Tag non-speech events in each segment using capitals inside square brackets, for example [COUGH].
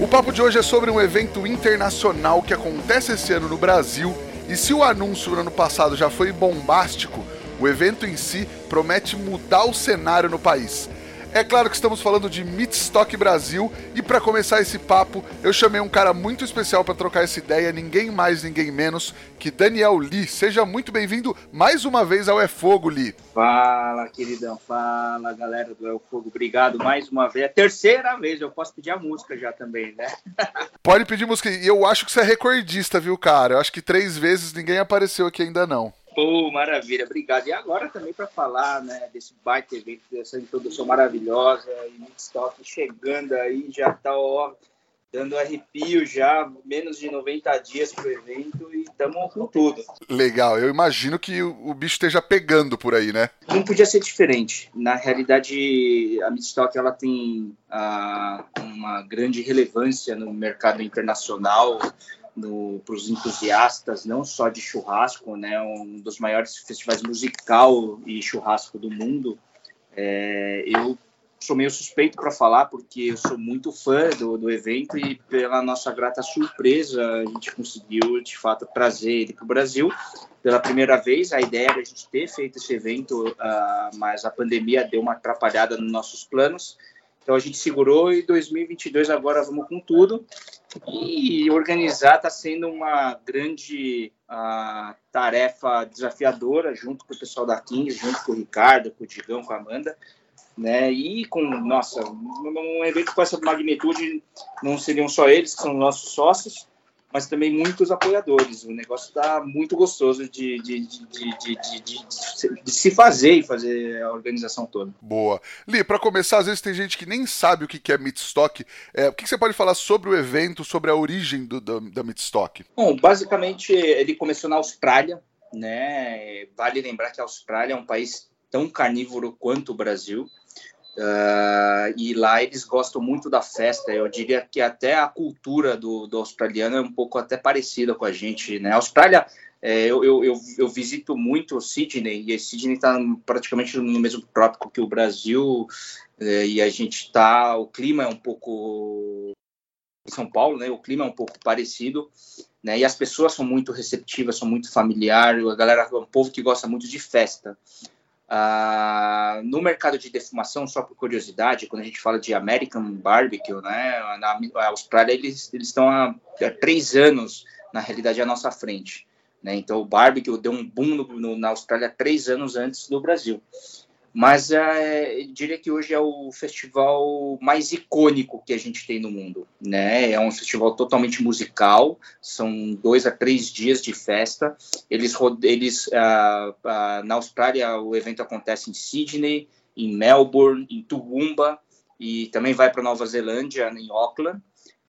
O papo de hoje é sobre um evento internacional que acontece esse ano no Brasil. E se o anúncio no ano passado já foi bombástico, o evento em si promete mudar o cenário no país. É claro que estamos falando de Meatstock Brasil e para começar esse papo, eu chamei um cara muito especial para trocar essa ideia, ninguém mais, ninguém menos que Daniel Lee. Seja muito bem-vindo mais uma vez ao É Fogo, Lee. Fala, queridão, fala, galera do É Fogo. Obrigado mais uma vez. É a terceira vez, eu posso pedir a música já também, né? [LAUGHS] Pode pedir música. E eu acho que você é recordista, viu, cara? Eu acho que três vezes ninguém apareceu aqui ainda não. Pô, maravilha, obrigado. E agora também para falar né, desse baita evento, dessa introdução maravilhosa, e Midstock chegando aí, já tá ó, dando arrepio já, menos de 90 dias pro evento e estamos com tudo. Legal, eu imagino que o, bicho esteja pegando por aí, né? Não podia ser diferente. Na realidade, a Midstock ela tem ah, uma grande relevância no mercado internacional, para os entusiastas, não só de churrasco, né, um dos maiores festivais musical e churrasco do mundo. É, eu sou meio suspeito para falar, porque eu sou muito fã do, do evento e, pela nossa grata surpresa, a gente conseguiu, de fato, trazer ele para o Brasil pela primeira vez. A ideia era a gente ter feito esse evento, uh, mas a pandemia deu uma atrapalhada nos nossos planos. Então a gente segurou e 2022 agora vamos com tudo. E organizar está sendo uma grande uh, tarefa desafiadora, junto com o pessoal da King, junto com o Ricardo, com o Digão, com a Amanda. Né? E com, nossa, um evento com essa magnitude, não seriam só eles, que são nossos sócios, mas também muitos apoiadores. O negócio está muito gostoso de, de, de, de, se fazer e fazer a organização toda. Boa. Li, para começar, às vezes tem gente que nem sabe o que é Meatstock. É, o que você pode falar sobre o evento, sobre a origem do, da, da Meatstock? Bom, basicamente ele começou na Austrália, né? Vale lembrar que a Austrália é um país tão carnívoro quanto o Brasil. Uh, e lá eles gostam muito da festa. Eu diria que até a cultura do, do australiano é um pouco até parecida com a gente. Né? A Austrália, é, eu, eu, eu, eu, visito muito Sydney, e Sydney está praticamente no mesmo trópico que o Brasil, é, e a gente está. O clima é um pouco. São Paulo, né? O clima é um pouco parecido. Né? E as pessoas são muito receptivas, são muito familiares, a galera é um povo que gosta muito de festa. Ah, no mercado de defumação, só por curiosidade, quando a gente fala de American Barbecue, né, na Austrália eles, eles estão há, há, três anos, na realidade, à nossa frente. Né? Então, o barbecue deu um boom no, no, na Austrália três anos antes do Brasil. Mas é, diria que hoje é o festival mais icônico que a gente tem no mundo. Né? É um festival totalmente musical, são dois a três dias de festa. Eles, eles ah, ah, na Austrália o evento acontece em Sydney, em Melbourne, em Toowoomba e também vai para Nova Zelândia, em Auckland,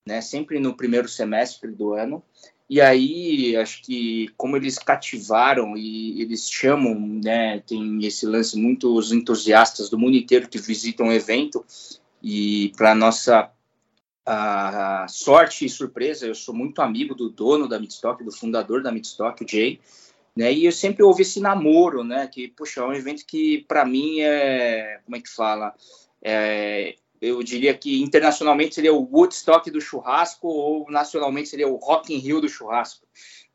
né? sempre no primeiro semestre do ano. E aí, acho que como eles cativaram e eles chamam, né, tem esse lance, muitos entusiastas do mundo inteiro que visitam o evento, e para nossa a sorte e surpresa, eu sou muito amigo do dono da Midstock, do fundador da Midstock, o Jay, né? E eu sempre ouvi esse namoro, né? Que, puxa, é um evento que para mim é, como é que fala? É, eu diria que internacionalmente seria o Woodstock do churrasco ou nacionalmente seria o Rock in Rio do churrasco,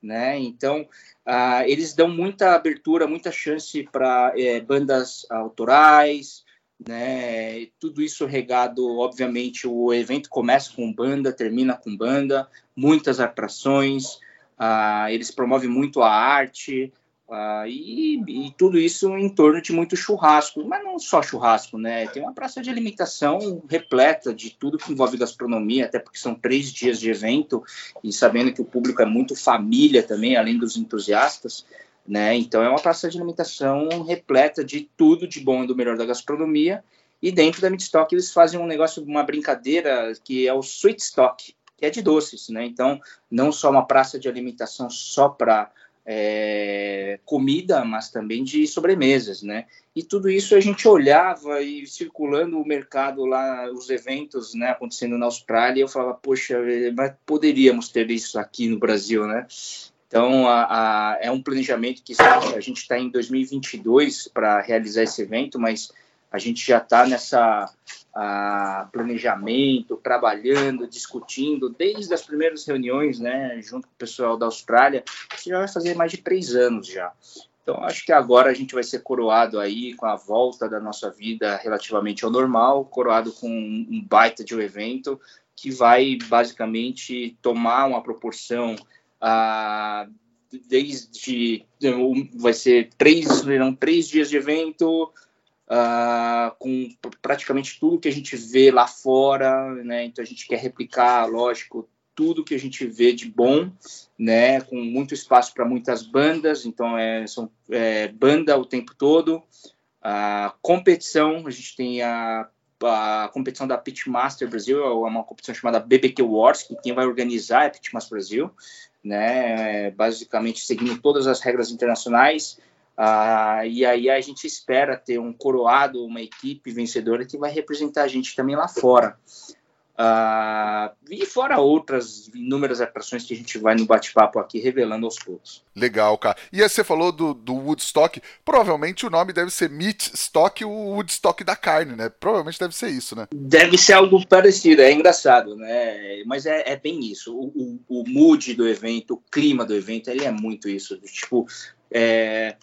né? Então uh, eles dão muita abertura, muita chance para é, bandas autorais, né? Tudo isso regado, obviamente, o evento começa com banda, termina com banda, muitas atrações. Uh, eles promovem muito a arte, ah, e, e, tudo isso em torno de muito churrasco, mas não só churrasco, né? Tem uma praça de alimentação repleta de tudo que envolve gastronomia, até porque são três dias de evento, e sabendo que o público é muito família também, além dos entusiastas, né? Então é uma praça de alimentação repleta de tudo de bom e do melhor da gastronomia. E dentro da Midstock eles fazem um negócio, uma brincadeira que é o Sweet Stock, que é de doces, né? Então, não só uma praça de alimentação só para é, comida, mas também de sobremesas, né? E tudo isso a gente olhava e circulando o mercado lá, os eventos, né, acontecendo na Austrália, eu falava, poxa, mas poderíamos ter isso aqui no Brasil, né? Então, a, a, é um planejamento que a gente está em 2022 para realizar esse evento, mas a gente já está nessa a, planejamento, trabalhando, discutindo, desde as primeiras reuniões, né, junto com o pessoal da Austrália, que já vai fazer mais de três anos já. Então, acho que agora a gente vai ser coroado aí com a volta da nossa vida relativamente ao normal, coroado com um baita de um evento que vai basicamente tomar uma proporção ah, desde vai ser três, serão três dias de evento, uh, com praticamente tudo que a gente vê lá fora, né? Então a gente quer replicar, lógico, tudo que a gente vê de bom, né? Com muito espaço para muitas bandas, então é, são é, banda o tempo todo. A competição, a gente tem a, a competição da Pitmaster Brasil, é uma competição chamada BBQ Wars, que quem vai organizar é a Pitmaster Brasil, né? Basicamente seguindo todas as regras internacionais. Ah, e aí a gente espera ter um coroado, uma equipe vencedora que vai representar a gente também lá fora. Ah, e fora outras inúmeras atrações que a gente vai no bate-papo aqui revelando aos poucos. Legal, cara. E aí você falou do, do Woodstock, provavelmente o nome deve ser Meat Stock, o Woodstock da carne, né? Provavelmente deve ser isso, né? Deve ser algo parecido, é engraçado, né? Mas é, é bem isso. O, o, o mood do evento, o clima do evento, ele é muito isso. Tipo, é,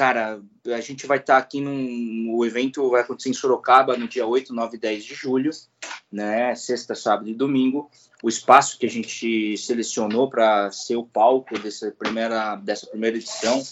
cara, a gente vai estar tá aqui num. O evento vai acontecer em Sorocaba no dia 8, 9 e 10 de julho, né? Sexta, sábado e domingo. O espaço que a gente selecionou para ser o palco dessa primeira, dessa primeira edição,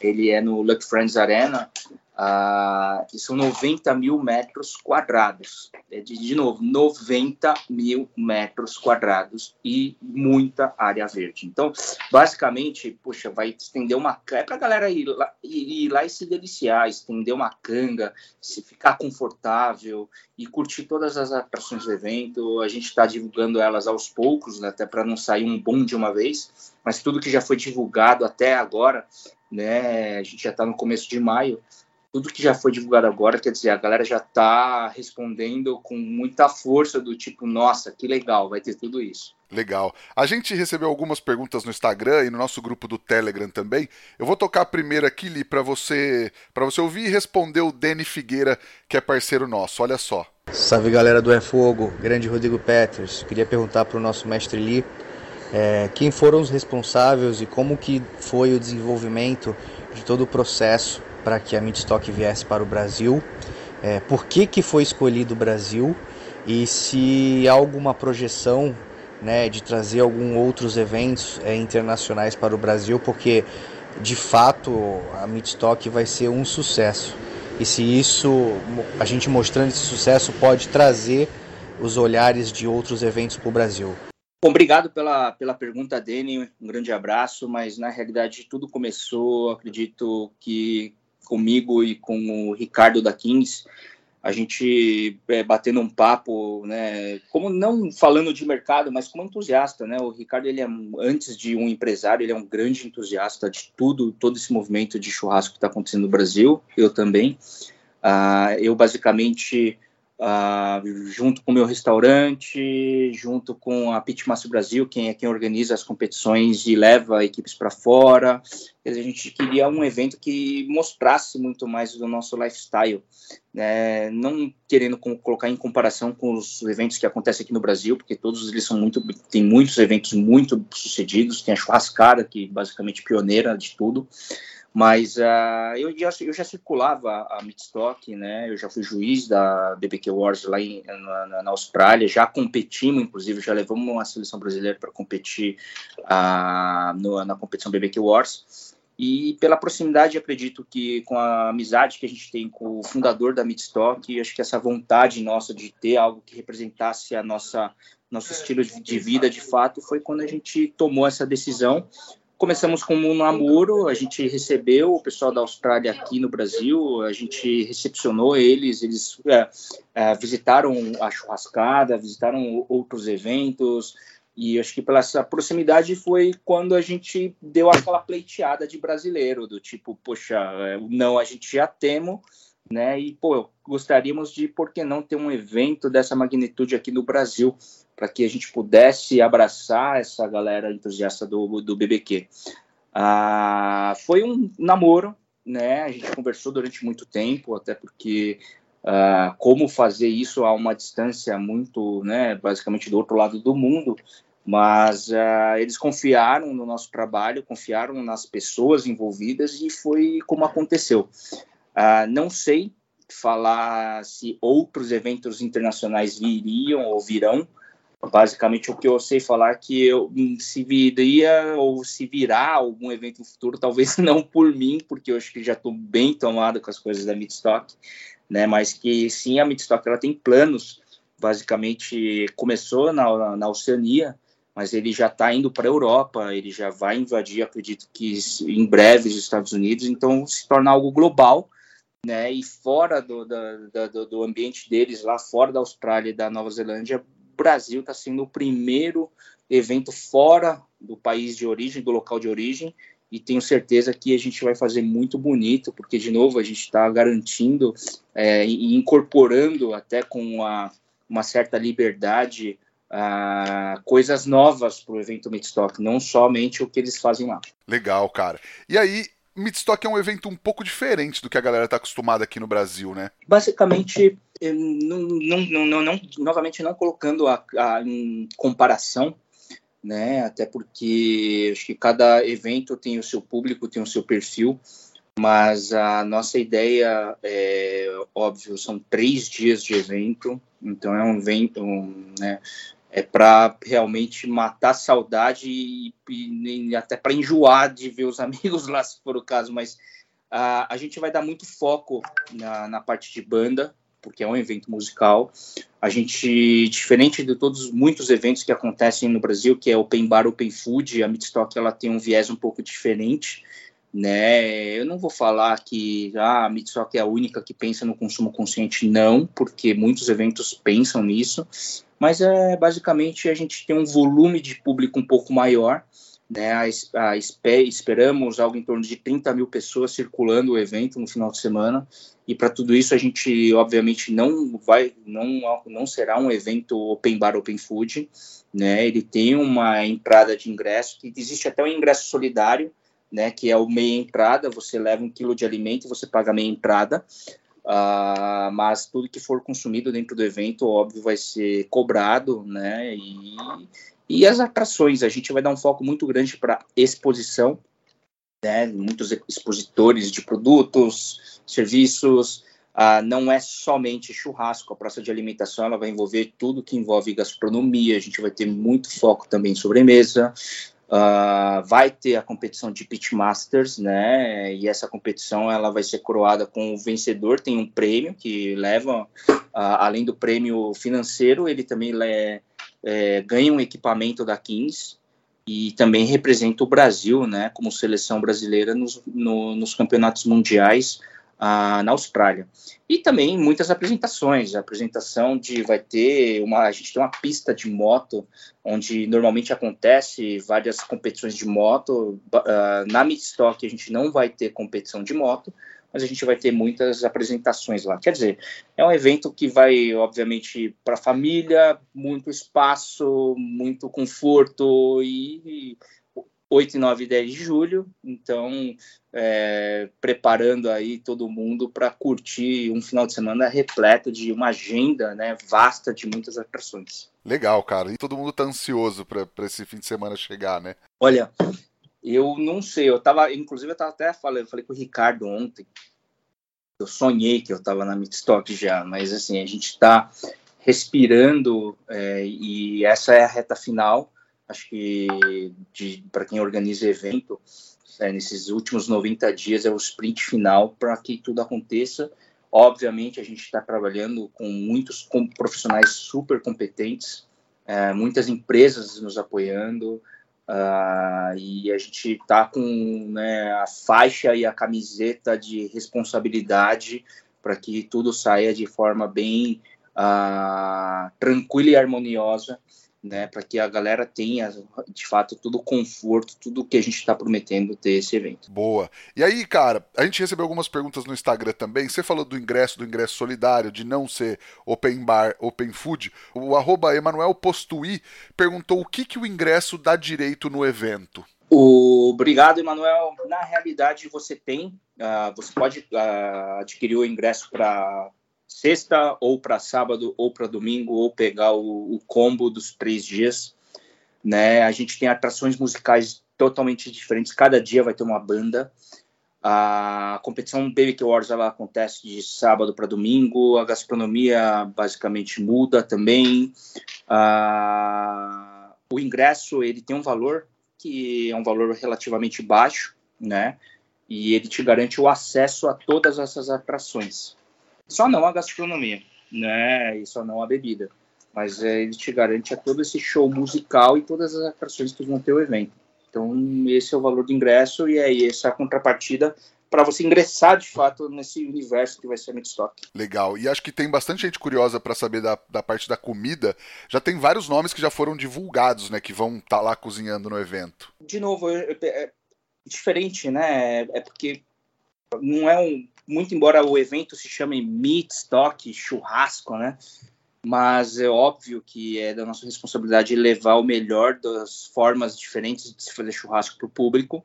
ele é no Luck Friends Arena, ah, que são 90 mil metros quadrados. É de, de novo, 90 mil metros quadrados e muita área verde. Então, basicamente, poxa, vai estender uma. É para a galera ir lá, ir, ir lá e se deliciar, estender uma canga, se ficar confortável e curtir todas as atrações do evento. A gente está divulgando elas aos poucos, né, até para não sair um bom de uma vez, mas tudo que já foi divulgado até agora, né, a gente já está no começo de maio tudo que já foi divulgado agora, quer dizer, a galera já está respondendo com muita força do tipo, nossa, que legal, vai ter tudo isso. Legal. A gente recebeu algumas perguntas no Instagram e no nosso grupo do Telegram também. Eu vou tocar a primeira aqui, Li, para você, para você ouvir e responder o Dani Figueira, que é parceiro nosso. Olha só. Salve galera do É Fogo, grande Rodrigo Peters. Queria perguntar para o nosso mestre Li é, quem foram os responsáveis e como que foi o desenvolvimento de todo o processo para que a Midstock viesse para o Brasil, é, por que, que foi escolhido o Brasil e se há alguma projeção né, de trazer alguns outros eventos é, internacionais para o Brasil, porque de fato a Midstock vai ser um sucesso. E se isso, a gente mostrando esse sucesso, pode trazer os olhares de outros eventos para o Brasil. obrigado pela, pela pergunta, Dani. Um grande abraço. Mas na realidade tudo começou, acredito que comigo e com o Ricardo da Kings, a gente é, batendo um papo, né, como não falando de mercado, mas como entusiasta, né, o Ricardo, ele é, antes de um empresário, ele é um grande entusiasta de tudo, todo esse movimento de churrasco que está acontecendo no Brasil, eu também, uh, eu basicamente Uh, junto com o meu restaurante, junto com a Pitmaster Brasil, quem é quem organiza as competições e leva equipes para fora. A gente queria um evento que mostrasse muito mais do nosso lifestyle, né? não querendo colocar em comparação com os eventos que acontecem aqui no Brasil, porque todos eles são muito, tem muitos eventos muito sucedidos, tem a churrascada, que basicamente pioneira de tudo, mas uh, eu, já, eu já circulava a Midstock, né? Eu já fui juiz da BBQ Wars lá em, na, na, Austrália, já competimos, inclusive, já levamos uma seleção brasileira para competir uh, no, na competição BBQ Wars. E pela proximidade, acredito que com a amizade que a gente tem com o fundador da Midstock, acho que essa vontade nossa de ter algo que representasse a nossa nosso estilo de vida de fato foi quando a gente tomou essa decisão começamos como um namoro, a gente recebeu o pessoal da Austrália aqui no Brasil, a gente recepcionou eles, eles é, é, visitaram a churrascada, visitaram outros eventos, e acho que pela essa proximidade foi quando a gente deu aquela pleiteada de brasileiro, do tipo, poxa, é, não, a gente já temos, né? E, pô, gostaríamos de, por que não, ter um evento dessa magnitude aqui no Brasil, para que a gente pudesse abraçar essa galera entusiasta do, do BBQ. Ah, foi um namoro, né? A gente conversou durante muito tempo, até porque Uh, como fazer isso a uma distância muito, né, basicamente do outro lado do mundo, mas uh, eles confiaram no nosso trabalho, confiaram nas pessoas envolvidas e foi como aconteceu. Uh, não sei falar se outros eventos internacionais viriam ou virão. Basicamente, o que eu sei falar é que eu, se viria ou se virá algum evento no futuro, talvez [LAUGHS] não por mim, porque eu acho que já estou bem tomado com as coisas da Midstock, né? Mas que sim, a Midstock ela tem planos. Basicamente, começou na, na Oceania, mas ele já está indo para a Europa, ele já vai invadir, acredito que em breve, os Estados Unidos, então se torna algo global, né? E fora do, do, do ambiente deles, lá fora da Austrália e da Nova Zelândia, o Brasil está sendo o primeiro evento fora do país de origem, do local de origem, e tenho certeza que a gente vai fazer muito bonito, porque, de novo, a gente está garantindo é, e incorporando até com uma, uma certa liberdade uh, coisas novas para o evento Midstock, não somente o que eles fazem lá. Legal, cara. E aí, Midstock é um evento um pouco diferente do que a galera está acostumada aqui no Brasil, né? Basicamente, não, não, não, não novamente não colocando a, a, em comparação, né? Até porque acho que cada evento tem o seu público, tem o seu perfil, mas a nossa ideia é óbvio, são três dias de evento, então é um evento, um, né, é para realmente matar a saudade e, e, até para enjoar de ver os [LAUGHS] amigos lá, se for o caso. Mas a, a gente vai dar muito foco na, na parte de banda, porque é um evento musical. A gente, diferente de todos muitos eventos que acontecem no Brasil, que é Open Bar, Open Food, a Midstock ela tem um viés um pouco diferente. Né? Eu não vou falar que ah, a Midstock é a única que pensa no consumo consciente, não, porque muitos eventos pensam nisso, mas é basicamente a gente tem um volume de público um pouco maior, né? A, a, esperamos algo em torno de 30 mil pessoas circulando o evento no final de semana, e para tudo isso a gente obviamente não vai, não, não será um evento open bar, open food, né? Ele tem uma entrada de ingresso, que existe até um ingresso solidário, né? Que é o meia entrada, você leva um quilo de alimento, você paga meia entrada. Uh, mas tudo que for consumido dentro do evento, óbvio, vai ser cobrado, né? E, e as atrações, a gente vai dar um foco muito grande para exposição, né? Muitos expositores de produtos, serviços. Uh, não é somente churrasco, a praça de alimentação ela vai envolver tudo que envolve gastronomia. A gente vai ter muito foco também em sobremesa. Uh, vai ter a competição de Pitmasters, né? E essa competição ela vai ser coroada com o vencedor, tem um prêmio que leva, uh, além do prêmio financeiro, ele também é, ganha um equipamento da Kings e também representa o Brasil, né? Como seleção brasileira nos, no, nos campeonatos mundiais ah, na Austrália. E também muitas apresentações. A apresentação de vai ter uma. A gente tem uma pista de moto, onde normalmente acontece várias competições de moto. Uh, na Midstock a gente não vai ter competição de moto, mas a gente vai ter muitas apresentações lá. Quer dizer, é um evento que vai, obviamente, para a família, muito espaço, muito conforto e 8, 9 e 10 de julho. Então, é, preparando aí todo mundo para curtir um final de semana repleto de uma agenda né, vasta de muitas atrações. Legal, cara. E todo mundo tá ansioso para esse fim de semana chegar, né? Olha, eu não sei. Eu tava, inclusive, eu tava até falando, falei com o Ricardo ontem. Eu sonhei que eu tava na Midstock já, mas assim, a gente está respirando é, e essa é a reta final acho que para quem organiza evento, é, nesses últimos 90 dias é o sprint final para que tudo aconteça. Obviamente, a gente está trabalhando com muitos com profissionais super competentes, é, muitas empresas nos apoiando, Uh, e a gente está com né, a faixa e a camiseta de responsabilidade para que tudo saia de forma bem uh, tranquila e harmoniosa né, para que a galera tenha, de fato, todo o conforto, tudo o que a gente está prometendo ter esse evento. Boa. E aí, cara, a gente recebeu algumas perguntas no Instagram também. Você falou do ingresso, do ingresso solidário, de não ser open bar, open food. O arroba Emanuel Postui perguntou o que, que o ingresso dá direito no evento. Obrigado, Emanuel. Na realidade, você tem, uh, você pode uh, adquirir o ingresso para sexta ou para sábado ou para domingo ou pegar o, o, combo dos três dias, né? A gente tem atrações musicais totalmente diferentes. Cada dia vai ter uma banda. A competição Baby Wars ela acontece de sábado para domingo. A gastronomia basicamente muda também. o ingresso ele tem um valor que é um valor relativamente baixo, né? E ele te garante o acesso a todas essas atrações. Só não a gastronomia, né? E só não a bebida. Mas é, ele te garante a todo esse show musical e todas as atrações que vão ter o evento. Então, esse é o valor do ingresso e aí essa é a contrapartida para você ingressar de fato nesse universo que vai ser Midstock. Legal. E acho que tem bastante gente curiosa para saber da, da parte da comida. Já tem vários nomes que já foram divulgados, né? Que vão estar tá lá cozinhando no evento. De novo, é, é diferente, né? É porque não é um muito embora o evento se chame Meat Stock, churrasco, né? Mas é óbvio que é da nossa responsabilidade levar o melhor das formas diferentes de se fazer churrasco para o público,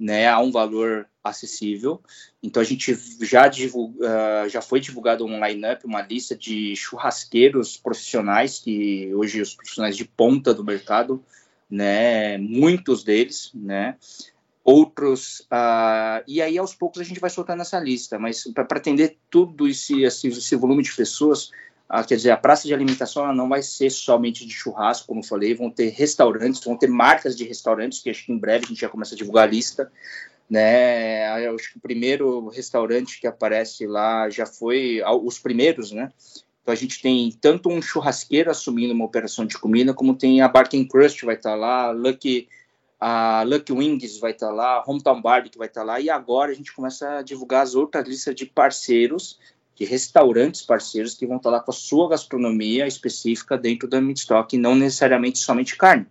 né? A um valor acessível. Então a gente já divulga, uh, já foi divulgado um line-up, uma lista de churrasqueiros profissionais que hoje os profissionais de ponta do mercado, né? Muitos deles, né? Outros. Uh, e aí, aos poucos, a gente vai soltando essa lista, mas para atender tudo esse, esse, esse, volume de pessoas, uh, quer dizer, a praça de alimentação não vai ser somente de churrasco, como eu falei, vão ter restaurantes, vão ter marcas de restaurantes, que acho que em breve a gente já começa a divulgar a lista. Né, eu acho que o primeiro restaurante que aparece lá já foi os primeiros, né? Então a gente tem tanto um churrasqueiro assumindo uma operação de comida, como tem a Barking Crust vai estar lá, Lucky a Lucky Wings vai estar tá lá, Hometown Barbecue vai estar tá lá, e agora a gente começa a divulgar as outras listas de parceiros, de restaurantes parceiros que vão estar tá lá com a sua gastronomia específica dentro da Midstock, não necessariamente somente carne.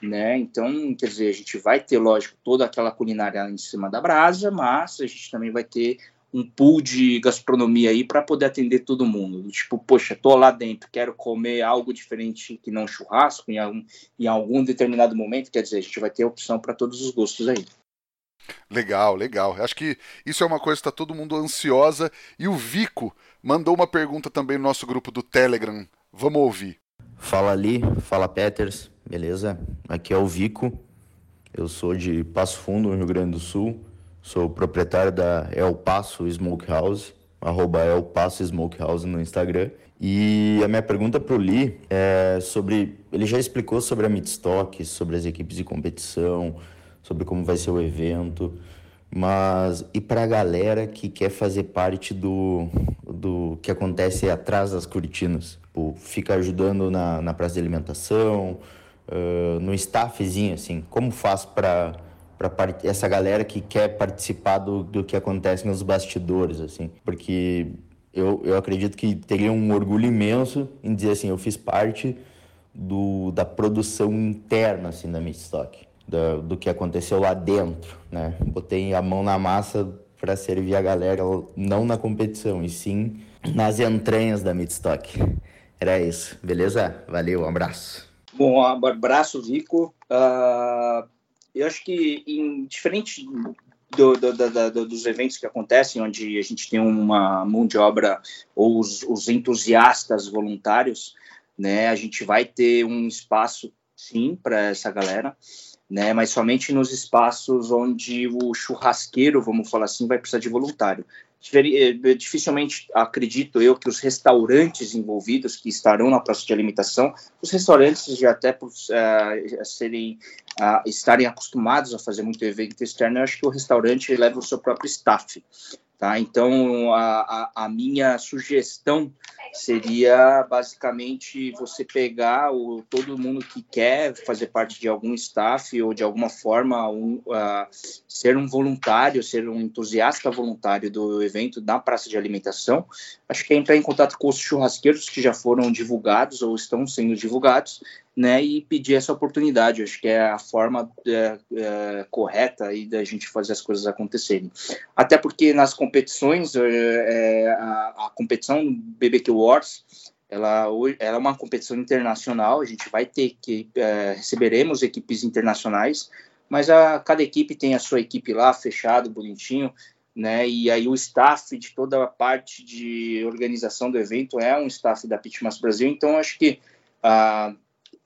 Né? Então, quer dizer, a gente vai ter, lógico, toda aquela culinária em cima da brasa, mas a gente também vai ter um pool de gastronomia aí para poder atender todo mundo. Tipo, poxa, tô lá dentro, quero comer algo diferente que não churrasco em algum, em algum determinado momento, quer dizer, a gente vai ter opção para todos os gostos aí. Legal, legal. Acho que isso é uma coisa que está todo mundo ansiosa. E o Vico mandou uma pergunta também no nosso grupo do Telegram. Vamos ouvir. Fala ali, fala Peters, beleza? Aqui é o Vico. Eu sou de Passo Fundo, no Rio Grande do Sul. Sou proprietário da El Paso Smokehouse, arroba El Paso Smokehouse no Instagram. E a minha pergunta para o Lee é sobre. Ele já explicou sobre a Midstock, sobre as equipes de competição, sobre como vai ser o evento. Mas e para a galera que quer fazer parte do, do que acontece atrás das cortinas? Tipo, fica ajudando na, na praça de alimentação, uh, no staffzinho, assim. Como faz para para essa galera que quer participar do, do que acontece nos bastidores, assim, porque eu, eu acredito que teria um orgulho imenso em dizer assim, eu fiz parte do, da produção interna, assim, da Midstock, do, do que aconteceu lá dentro, né? Botei a mão na massa para servir a galera, não na competição, e sim nas entranhas da Midstock. Era isso, beleza? Valeu, um abraço. Bom, abraço, Vico. Uh eu acho que, em diferente do, do, do, dos eventos que acontecem, onde a gente tem uma mão de obra ou os, os, entusiastas voluntários, né, a gente vai ter um espaço, sim, para essa galera, né, mas somente nos espaços onde o churrasqueiro, vamos falar assim, vai precisar de voluntário. Eh, dificilmente acredito eu que os restaurantes envolvidos que estarão na praça de alimentação, os restaurantes já até por uh, serem uh, estarem acostumados a fazer muito evento externo, eu acho que o restaurante leva o seu próprio staff. Tá? Então, a, a, a, minha sugestão seria basicamente você pegar o, todo mundo que quer fazer parte de algum staff ou de alguma forma um, uh, ser um voluntário, ser um entusiasta voluntário do evento na praça de alimentação. Acho que é entrar em contato com os churrasqueiros que já foram divulgados ou estão sendo divulgados né, e pedir essa oportunidade. Acho que é a forma é, é, correta aí da gente fazer as coisas acontecerem. Até porque nas competições, é, é a, a, competição BBQ Wars, ela, ela, é uma competição internacional. A gente vai ter que é, receberemos equipes internacionais, mas a, cada equipe tem a sua equipe lá fechado, bonitinho. Né, e aí o staff de toda a parte de organização do evento é um staff da Pitmas Brasil, então acho que ah,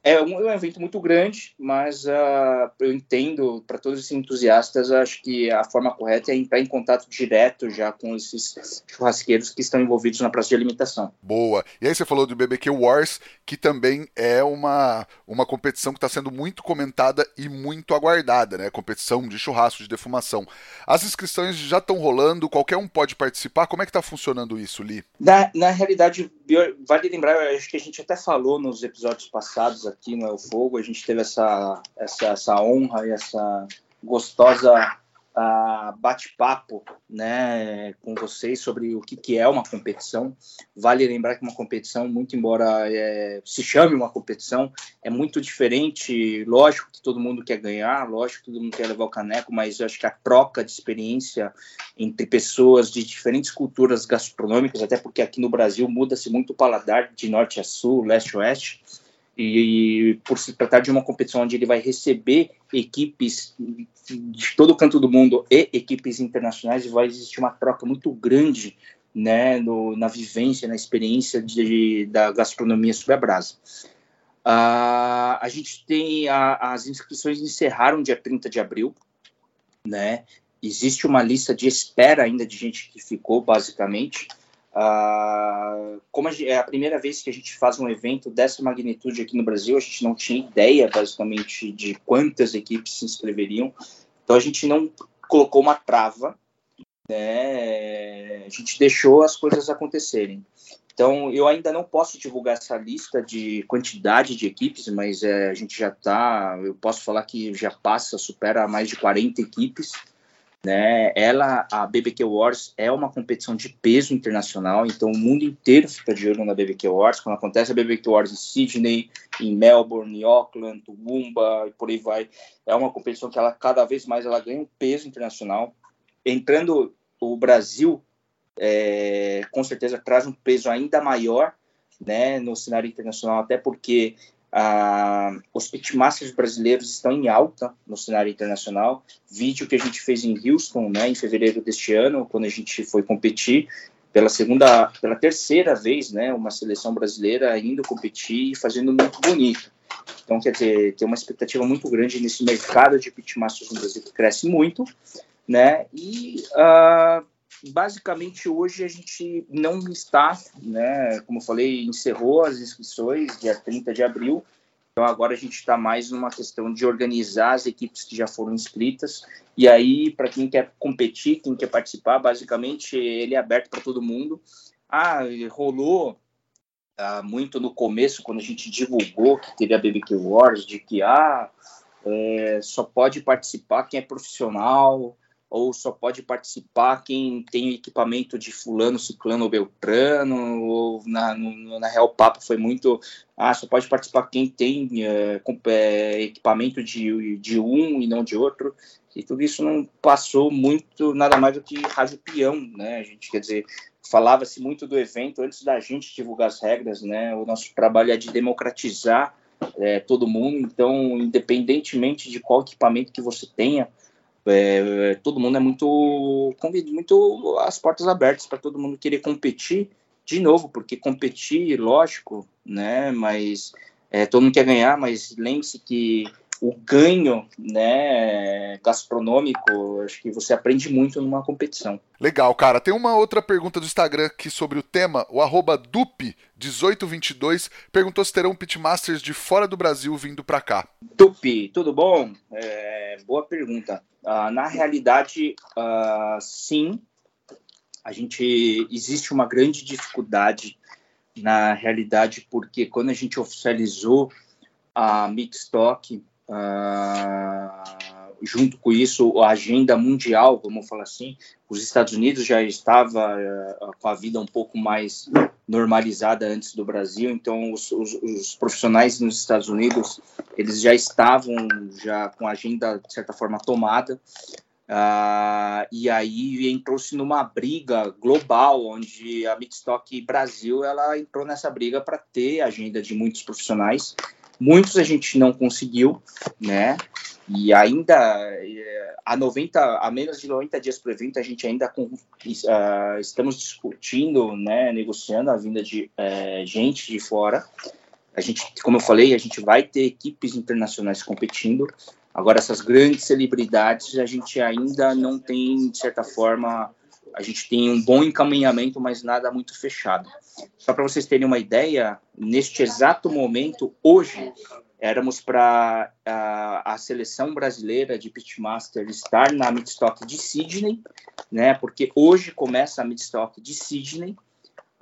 é um, é um, evento muito grande, mas uh, eu entendo, para todos esses entusiastas, acho que a forma correta é entrar em contato direto já com esses churrasqueiros que estão envolvidos na praça de alimentação. Boa. E aí você falou do BBQ Wars, que também é uma, uma competição que está sendo muito comentada e muito aguardada, né? Competição de churrasco, de defumação. As inscrições já estão rolando, qualquer um pode participar. Como é que está funcionando isso, Li? Na, na realidade, vale lembrar, acho que a gente até falou nos episódios passados aqui no El Fogo, a gente teve essa, essa, essa honra e essa gostosa uh, bate-papo né, com vocês sobre o que, que é uma competição. Vale lembrar que uma competição, muito embora é, se chame uma competição, é muito diferente. Lógico que todo mundo quer ganhar, lógico que todo mundo quer levar o caneco, mas acho que a troca de experiência entre pessoas de diferentes culturas gastronômicas, até porque aqui no Brasil muda-se muito o paladar de norte a sul, leste a oeste, e por se tratar de uma competição onde ele vai receber equipes de todo canto do mundo e equipes internacionais, vai existir uma troca muito grande né, no, na vivência, na experiência de, da gastronomia sobre a brasa. Uh, a gente tem a, as inscrições encerraram dia 30 de abril, né? Existe uma lista de espera ainda de gente que ficou, basicamente. Uh, como a é a primeira vez que a gente faz um evento dessa magnitude aqui no Brasil, a gente não tinha ideia, basicamente, de quantas equipes se inscreveriam. Então, a gente não colocou uma trava, né? a gente deixou as coisas acontecerem. Então, eu ainda não posso divulgar essa lista de quantidade de equipes, mas é, a gente já está, eu posso falar que já passa, supera mais de 40 equipes. Né? Ela, a BBQ Wars é uma competição de peso internacional, então o mundo inteiro fica de olho na BBQ Wars. Quando acontece a BBQ Wars em Sydney, em Melbourne, em Auckland, Toowoomba e por aí vai, é uma competição que ela cada vez mais ela ganha um peso internacional. Entrando o Brasil, é, com certeza traz um peso ainda maior né, no cenário internacional, até porque ah, os pitmasters brasileiros estão em alta no cenário internacional. Vídeo que a gente fez em Houston, né, em fevereiro deste ano, quando a gente foi competir pela segunda, pela terceira vez, né, uma seleção brasileira indo competir e fazendo muito bonito. Então, quer dizer, tem uma expectativa muito grande nesse mercado de pitmasters no Brasil que cresce muito, né? E uh, basicamente hoje a gente não está, né, como eu falei, encerrou as inscrições dia 30 de abril, então agora a gente está mais numa questão de organizar as equipes que já foram inscritas, e aí para quem quer competir, quem quer participar, basicamente ele é aberto para todo mundo. Ah, rolou ah, muito no começo, quando a gente divulgou que teria a BBQ Wars, de que ah, é, só pode participar quem é profissional, ou só pode participar quem tem equipamento de fulano, ciclano ou beltrano, ou na, no, na Real Papo foi muito, ah, só pode participar quem tem é, equipamento de, de um e não de outro, e tudo isso não passou muito, nada mais do que rádio peão, né, a gente quer dizer, falava-se muito do evento antes da gente divulgar as regras, né, o nosso trabalho é de democratizar é, todo mundo, então, independentemente de qual equipamento que você tenha, é, todo mundo é muito muito as portas abertas para todo mundo querer competir de novo, porque competir, lógico, né? Mas é, todo mundo quer ganhar, mas lembre-se que o ganho né, gastronômico, acho que você aprende muito numa competição. Legal, cara. Tem uma outra pergunta do Instagram aqui sobre o tema. O arroba Dup1822 perguntou se terão pitmasters de fora do Brasil vindo para cá. Dup, tudo bom? É, boa pergunta. Uh, na realidade, uh, sim. a gente existe uma grande dificuldade na realidade porque quando a gente oficializou a Midstock, uh, junto com isso a agenda mundial, vamos falar assim, os Estados Unidos já estava uh, com a vida um pouco mais normalizada antes do Brasil, então os, os, os, profissionais nos Estados Unidos eles já estavam já com a agenda de certa forma tomada. Uh, e aí entrou-se numa briga global onde a Midstock Brasil ela entrou nessa briga para ter a agenda de muitos profissionais muitos a gente não conseguiu né e ainda eh, a 90, a menos de 90 dias para o evento, a gente ainda com, uh, estamos discutindo, né, negociando a vinda de uh, gente de fora. A gente, como eu falei, a gente vai ter equipes internacionais competindo. Agora, essas grandes celebridades, a gente ainda não tem, de certa forma, a gente tem um bom encaminhamento, mas nada muito fechado. Só para vocês terem uma ideia, neste exato momento, hoje, éramos para a, a, seleção brasileira de pitmaster estar na Midstock de Sydney, né? Porque hoje começa a Midstock de Sydney.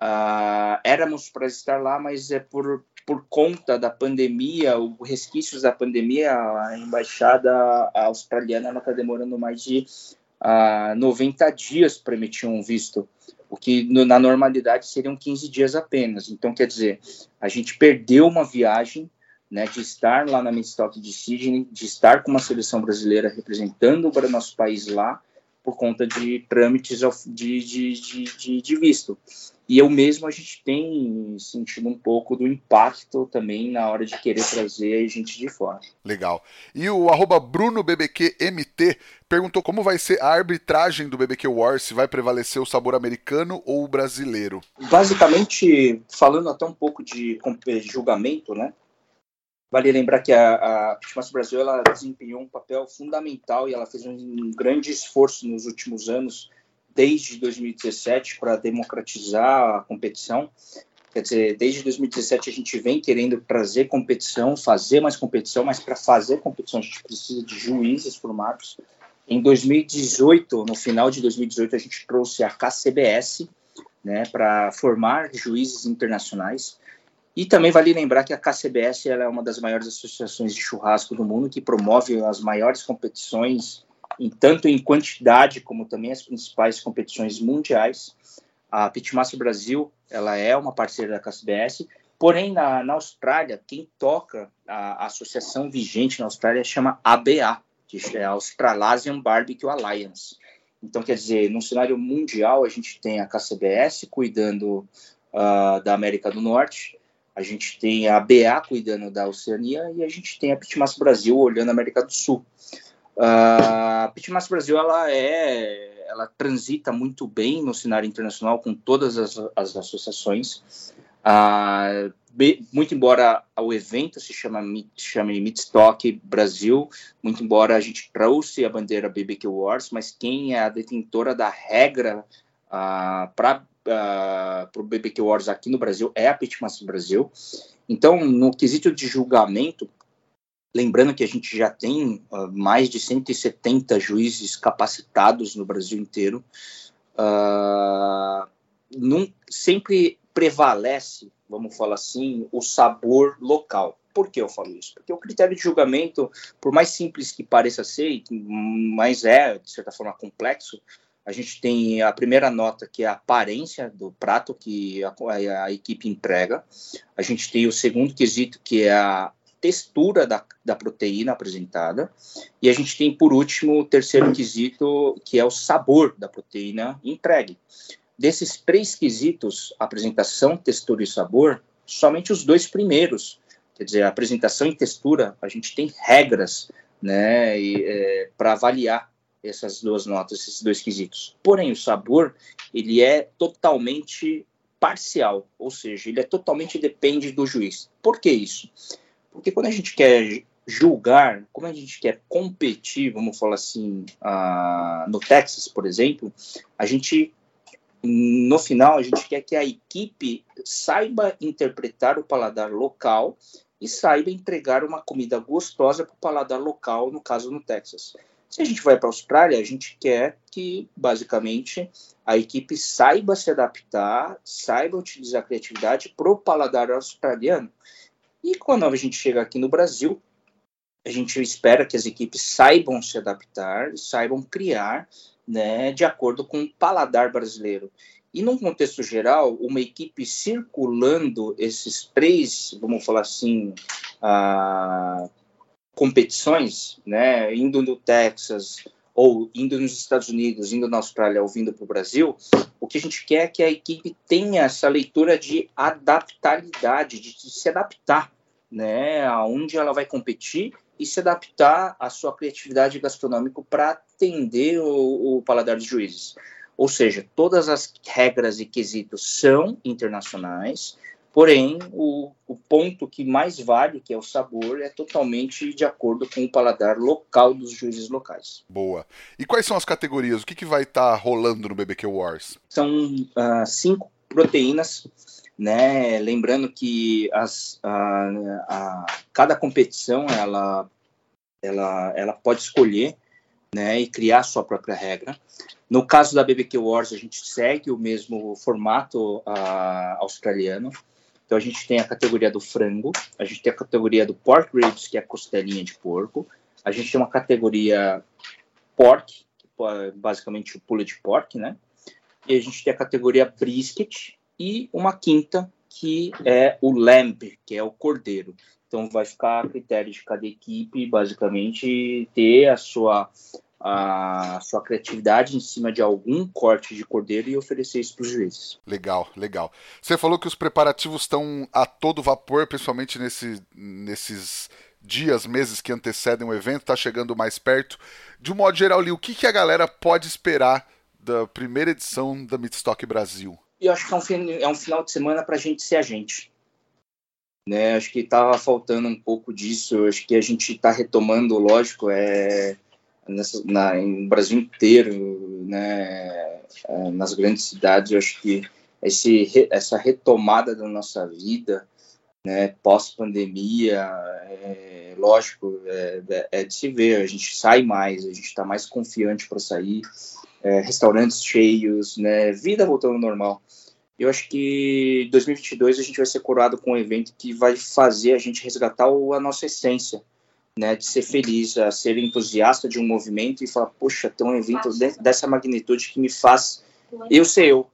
Uh, éramos para estar lá, mas é por, por conta da pandemia, os resquícios da pandemia, a embaixada australiana está demorando mais de uh, 90 dias para emitir um visto, o que no, na normalidade seriam 15 dias apenas. Então, quer dizer, a gente perdeu uma viagem né, de estar lá na Midstock de Sydney, de estar com uma seleção brasileira representando o nosso país lá, por conta de trâmites de, de, de, de, visto. E eu mesmo, a gente tem sentido um pouco do impacto também na hora de querer trazer gente de fora. Legal. E o arroba BrunoBBQMT perguntou como vai ser a arbitragem do BBQ Wars, se vai prevalecer o sabor americano ou o brasileiro. Basicamente, falando até um pouco de julgamento, né? Vale lembrar que a, a Pitmaster Brasil ela desempenhou um papel fundamental e ela fez um grande esforço nos últimos anos, desde 2017, para democratizar a competição. Quer dizer, desde 2017 a gente vem querendo trazer competição, fazer mais competição, mas para fazer competição a gente precisa de juízes formados. Em 2018, no final de 2018, a gente trouxe a KCBS, né, para formar juízes internacionais. E também vale lembrar que a KCBS é uma das maiores associações de churrasco do mundo, que promove as maiores competições, em, tanto em quantidade como também as principais competições mundiais. A Pitmaster Brasil ela é uma parceira da KCBS, porém na, na Austrália, quem toca a, a, associação vigente na Austrália chama ABA, que é a Australasian Barbecue Alliance. Então, quer dizer, no cenário mundial, a gente tem a KCBS cuidando uh, da América do Norte, a gente tem a BA cuidando da Oceania e a gente tem a Pitmaster Brasil olhando a América do Sul. Uh, a Pitmaster Brasil ela é, ela transita muito bem no cenário internacional com todas as, as associações. Uh, muito embora o evento se chama chame Midstock Brasil, muito embora a gente trouxe a bandeira BBQ Wars, mas quem é a detentora da regra uh, para para o BBQ Wars aqui no Brasil é a Pitmaster Brasil. Então, no quesito de julgamento, lembrando que a gente já tem uh, mais de 170 juízes capacitados no Brasil inteiro, uh, sempre prevalece, vamos falar assim, o sabor local. Por que eu falo isso? Porque o critério de julgamento, por mais simples que pareça ser, mas é, de certa forma, complexo, a gente tem a primeira nota, que é a aparência do prato que a, a, equipe entrega. A gente tem o segundo quesito, que é a textura da, da proteína apresentada. E a gente tem, por último, o terceiro quesito, que é o sabor da proteína entregue. Desses três quesitos, apresentação, textura e sabor, somente os dois primeiros, quer dizer, apresentação e textura, a gente tem regras né, é, para avaliar essas duas notas, esses dois quesitos. Porém, o sabor, ele é totalmente parcial, ou seja, ele é totalmente depende do juiz. Por que isso? Porque quando a gente quer julgar, como a gente quer competir, vamos falar assim, uh, no Texas, por exemplo, a gente no final a gente quer que a equipe saiba interpretar o paladar local e saiba entregar uma comida gostosa para o paladar local, no caso no Texas. Se a gente vai para a Austrália, a gente quer que, basicamente, a equipe saiba se adaptar, saiba utilizar a criatividade para o paladar australiano. E quando a gente chega aqui no Brasil, a gente espera que as equipes saibam se adaptar, saibam criar, né, de acordo com o paladar brasileiro. E num contexto geral, uma equipe circulando esses três, vamos falar assim, ah, competições, né, indo no Texas ou indo nos Estados Unidos, indo na Austrália ou vindo para o Brasil, o que a gente quer é que a equipe tenha essa leitura de adaptabilidade, de, se adaptar, né, aonde ela vai competir e se adaptar à sua criatividade gastronômica para atender o, o paladar dos juízes. Ou seja, todas as regras e quesitos são internacionais, porém, o, o, ponto que mais vale, que é o sabor, é totalmente de acordo com o paladar local dos juízes locais. Boa. E quais são as categorias? O que, que vai estar tá rolando no BBQ Wars? São uh, cinco proteínas, né? Lembrando que as, uh, cada competição ela, ela, ela pode escolher né, e criar sua própria regra. No caso da BBQ Wars, a gente segue o mesmo formato uh, australiano. Então, a gente tem a categoria do frango, a gente tem a categoria do pork ribs, que é a costelinha de porco, a gente tem uma categoria pork, é basicamente o pulled pork, né? E a gente tem a categoria brisket e uma quinta, que é o lamb, que é o cordeiro. Então vai ficar a critério de cada equipe, basicamente, ter a sua, a sua criatividade em cima de algum corte de cordeiro e oferecer isso para os juízes. Legal, legal. Você falou que os preparativos estão a todo vapor, principalmente nesse, nesses dias, meses que antecedem o evento, está chegando mais perto. De um modo geral, ali, o que, que a galera pode esperar da primeira edição da Midstock Brasil? Eu acho que é um, é um final de semana para a gente ser a gente né? Acho que estava faltando um pouco disso. Acho que a gente está retomando, lógico, é nessa, na, em Brasil inteiro, né? É, nas grandes cidades. Eu acho que esse, essa retomada da nossa vida, né? Pós-pandemia, é, lógico, é, é, de se ver. A gente sai mais, a gente está mais confiante para sair. É, restaurantes cheios, né? Vida voltando ao normal. Eu acho que 2022 a gente vai ser coroado com um evento que vai fazer a gente resgatar a nossa essência, né, de ser feliz, a ser entusiasta de um movimento e falar, poxa, tem um evento dessa magnitude que me faz eu ser eu,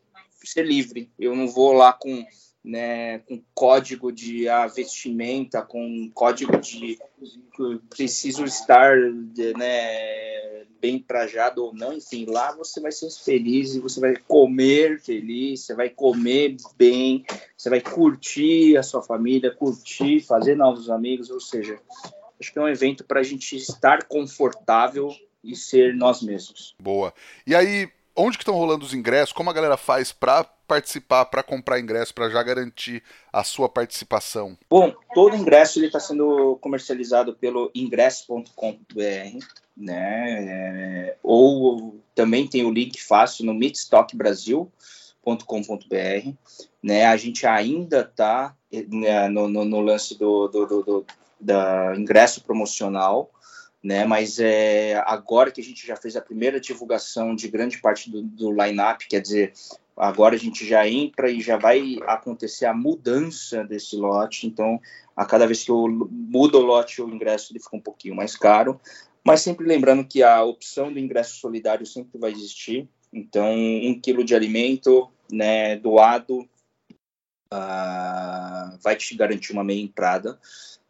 ser livre. Eu não vou lá com né, com código de ah, vestimenta, com código de preciso estar né, bem trajado ou não, enfim, lá você vai ser feliz e você vai comer feliz, você vai comer bem, você vai curtir a sua família, curtir, fazer novos amigos, ou seja, acho que é um evento para a gente estar confortável e ser nós mesmos. Boa. E aí, onde que estão rolando os ingressos? Como a galera faz para participar, para comprar ingresso, para já garantir a sua participação? Bom, todo ingresso está sendo comercializado pelo ingresso.com.br, né? É, ou também tem o link fácil no meetstockbrasil.com.br, né? A gente ainda está né, no, no, no, lance do, do, do, do da ingresso promocional, né? Mas é, agora que a gente já fez a primeira divulgação de grande parte do, do line-up, quer dizer, agora a gente já entra e já vai acontecer a mudança desse lote. Então, a cada vez que eu mudo o lote, o ingresso ele fica um pouquinho mais caro. Mas sempre lembrando que a opção do ingresso solidário sempre vai existir. Então, um quilo de alimento né, doado uh, vai te garantir uma meia entrada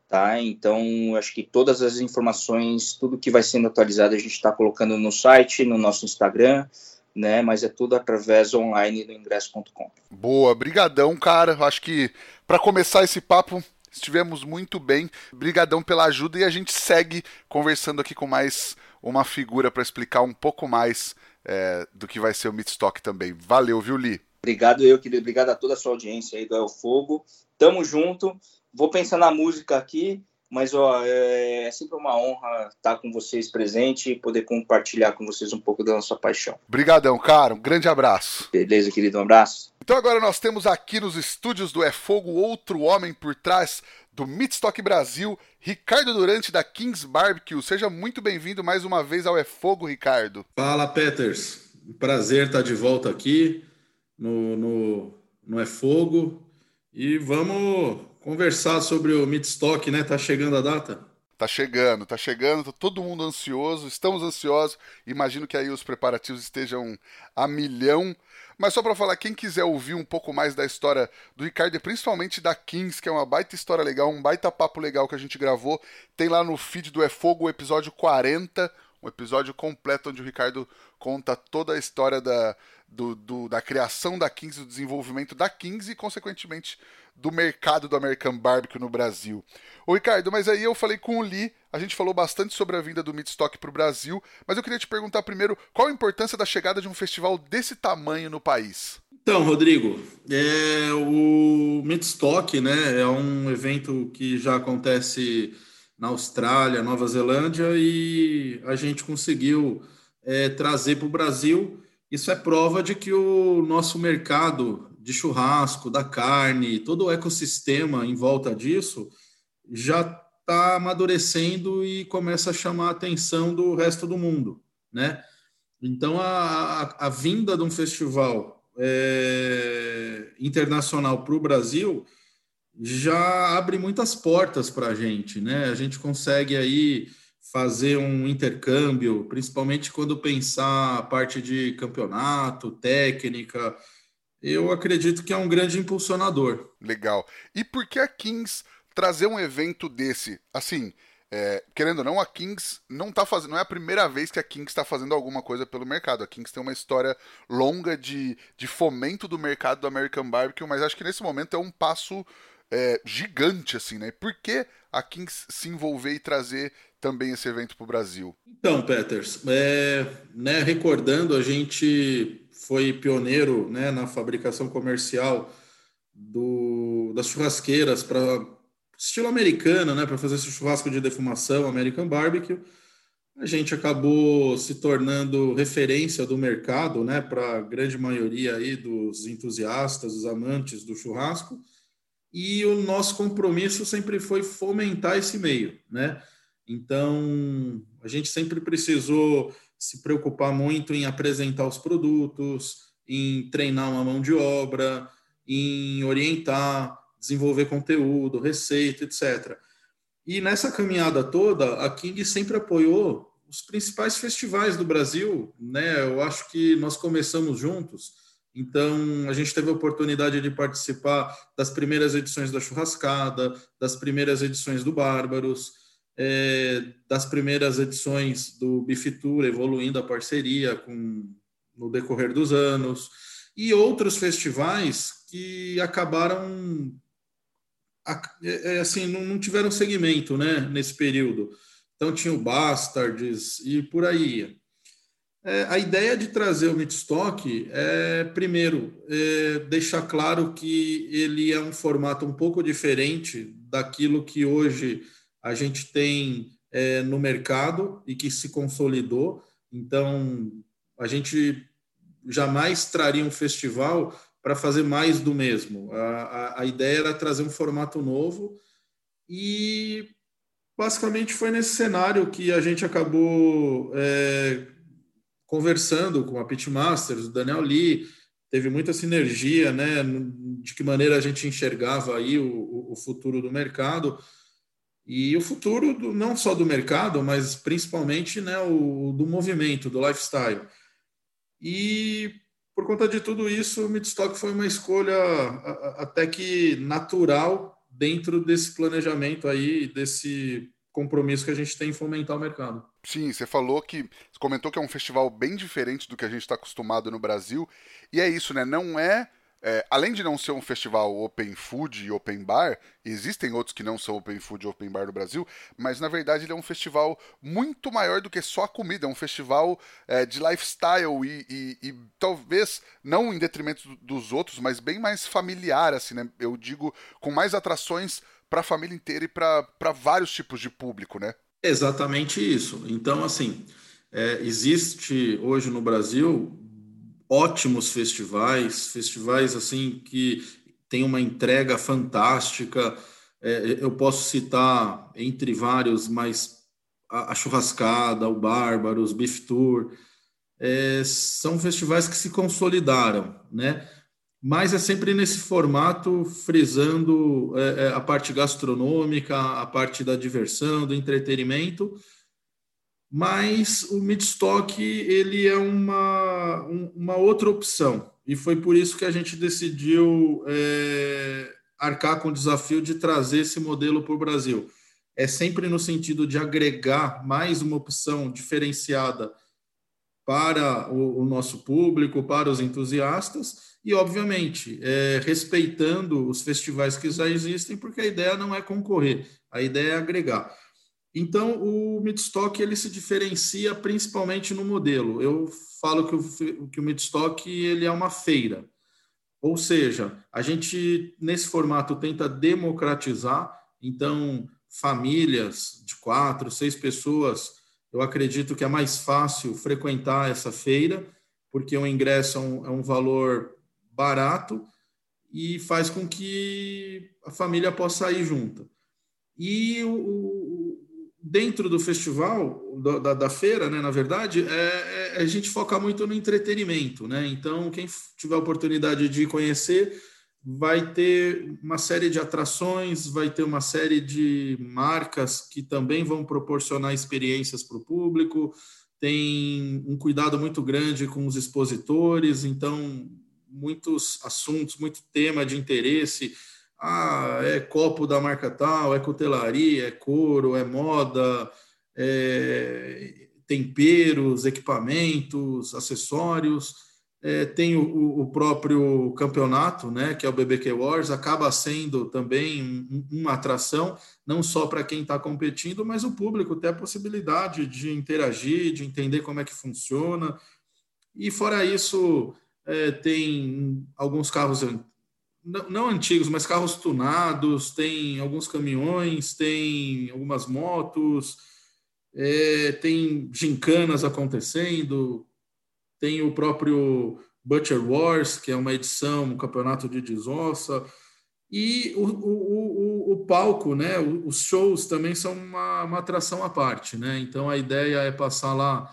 tá? Então, acho que todas as informações, tudo que vai sendo atualizado, a gente está colocando no site, no nosso Instagram, né? Mas é tudo através online do ingresso.com. Boa, brigadão, cara. Acho que para começar esse papo estivemos muito bem. Brigadão pela ajuda e a gente segue conversando aqui com mais uma figura para explicar um pouco mais é, do que vai ser o Midstock também. Valeu, viu, Li? Obrigado eu, querido. Obrigado a toda a sua audiência aí do El Fogo. Tamo junto vou pensar na música aqui, mas ó, é, é, sempre uma honra estar com vocês presente e poder compartilhar com vocês um pouco da nossa paixão. Obrigadão, cara. Um grande abraço. Beleza, querido. Um abraço. Então agora nós temos aqui nos estúdios do É Fogo outro homem por trás do Midstock Brasil, Ricardo Durante da Kings Barbecue. Seja muito bem-vindo mais uma vez ao É Fogo, Ricardo. Fala, Peters. Prazer estar de volta aqui no, no, no É Fogo. E vamos conversar sobre o Midstock, né? Tá chegando a data? Tá chegando, tá chegando, tá todo mundo ansioso, estamos ansiosos. Imagino que aí os preparativos estejam a milhão. Mas só para falar, quem quiser ouvir um pouco mais da história do Ricardo principalmente da Kings, que é uma baita história legal, um baita papo legal que a gente gravou, tem lá no feed do É Fogo o episódio 40, um episódio completo onde o Ricardo conta toda a história da, do, do, da criação da Kings, do desenvolvimento da Kings e, consequentemente, do mercado do American Barbecue no Brasil. Ô Ricardo, mas aí eu falei com o Lee, a gente falou bastante sobre a vinda do Midstock para o Brasil, mas eu queria te perguntar primeiro qual a importância da chegada de um festival desse tamanho no país? Então, Rodrigo, é, o Midstock né, é um evento que já acontece na Austrália, Nova Zelândia, e a gente conseguiu é, trazer para o Brasil. Isso é prova de que o nosso mercado de churrasco, da carne, todo o ecossistema em volta disso já está amadurecendo e começa a chamar a atenção do resto do mundo, né? Então, a, a, a vinda de um festival é, internacional para o Brasil já abre muitas portas para a gente, né? A gente consegue aí fazer um intercâmbio, principalmente quando pensar a parte de campeonato, técnica, eu acredito que é um grande impulsionador. Legal. E por que a Kings trazer um evento desse? Assim, é, querendo ou não, a Kings não tá fazendo, não é a primeira vez que a Kings está fazendo alguma coisa pelo mercado. A Kings tem uma história longa de, de fomento do mercado do American Barbecue, mas acho que nesse momento é um passo é, gigante, assim, né? Por que a Kings se envolver e trazer também esse evento para o Brasil? Então, Peters, é, né, recordando, a gente foi pioneiro né, na fabricação comercial do, das churrasqueiras para estilo americano, né, para fazer esse churrasco de defumação, American Barbecue. A gente acabou se tornando referência do mercado, né, para a grande maioria aí dos entusiastas, dos amantes do churrasco. E o nosso compromisso sempre foi fomentar esse meio, né? Então, a gente sempre precisou se preocupar muito em apresentar os produtos, em treinar uma mão de obra, em orientar, desenvolver conteúdo, receita, etc. E nessa caminhada toda, a King sempre apoiou os principais festivais do Brasil, né? Eu acho que nós começamos juntos, então a gente teve a oportunidade de participar das primeiras edições da Churrascada, das primeiras edições do Bárbaros, é, das primeiras edições do Bifitur, evoluindo a parceria com, no decorrer dos anos, e outros festivais que acabaram é, é, assim não, não tiveram segmento né, nesse período. Então tinha o Bastards e por aí. É, a ideia de trazer o Midstock é, primeiro, é, deixar claro que ele é um formato um pouco diferente daquilo que hoje a gente tem é, no mercado e que se consolidou. Então, a gente jamais traria um festival para fazer mais do mesmo. A, a, a, ideia era trazer um formato novo e basicamente foi nesse cenário que a gente acabou é, conversando com a Pitmasters, o Daniel Lee, teve muita sinergia, né, de que maneira a gente enxergava aí o, o futuro do mercado e o futuro do, não só do mercado, mas principalmente né, o, do movimento, do lifestyle. E por conta de tudo isso, o Midstock foi uma escolha até que natural dentro desse planejamento aí, desse compromisso que a gente tem em fomentar o mercado. Sim, você falou que. Você comentou que é um festival bem diferente do que a gente está acostumado no Brasil. E é isso, né? Não é é, além de não ser um festival open food e open bar, existem outros que não são open food e open bar no Brasil, mas na verdade ele é um festival muito maior do que só a comida, é um festival é, de lifestyle e, e, e, talvez não em detrimento dos outros, mas bem mais familiar, assim, né? Eu digo, com mais atrações para a família inteira e para vários tipos de público, né? Exatamente isso. Então, assim, é, existe hoje no Brasil ótimos festivais, festivais assim que tem uma entrega fantástica, É, eu posso citar, entre vários, mas a, a Churrascada, o Bárbaros, Beef Tour, é, são festivais que se consolidaram, né? Mas é sempre nesse formato, frisando é, é a parte gastronômica, a parte da diversão, do entretenimento, mas o Midstock ele é uma, uma outra opção e foi por isso que a gente decidiu é, arcar com o desafio de trazer esse modelo para o Brasil. É sempre no sentido de agregar mais uma opção diferenciada para o, o nosso público, para os entusiastas e, obviamente, é, respeitando os festivais que já existem, porque a ideia não é concorrer, a ideia é agregar. Então, o Midstock ele se diferencia principalmente no modelo. Eu falo que o, que o Midstock ele é uma feira. Ou seja, a gente, nesse formato, tenta democratizar. Então, famílias de quatro, seis pessoas, eu acredito que é mais fácil frequentar essa feira, porque o ingresso é um, é um valor barato e faz com que a família possa ir junto. E o, dentro do festival, da, da feira, né, na verdade, é, é, a gente foca muito no entretenimento, né? Então, quem tiver oportunidade de conhecer, vai ter uma série de atrações, vai ter uma série de marcas que também vão proporcionar experiências para o público, tem um cuidado muito grande com os expositores, então, muitos assuntos, muito tema de interesse, ah, é copo da marca tal, é cutelaria, é couro, é moda, é temperos, equipamentos, acessórios. É, tem o, o, próprio campeonato, né, que é o BBQ Wars, acaba sendo também uma atração, não só para quem está competindo, mas o público tem a possibilidade de interagir, de entender como é que funciona. E fora isso, é, tem alguns carros não, antigos, mas carros tunados, tem alguns caminhões, tem algumas motos, é, tem gincanas acontecendo, tem o próprio Butcher Wars, que é uma edição, um campeonato de desossa, e o, o, o, o palco, né, os shows também são uma, uma atração à parte, né? Então a ideia é passar lá,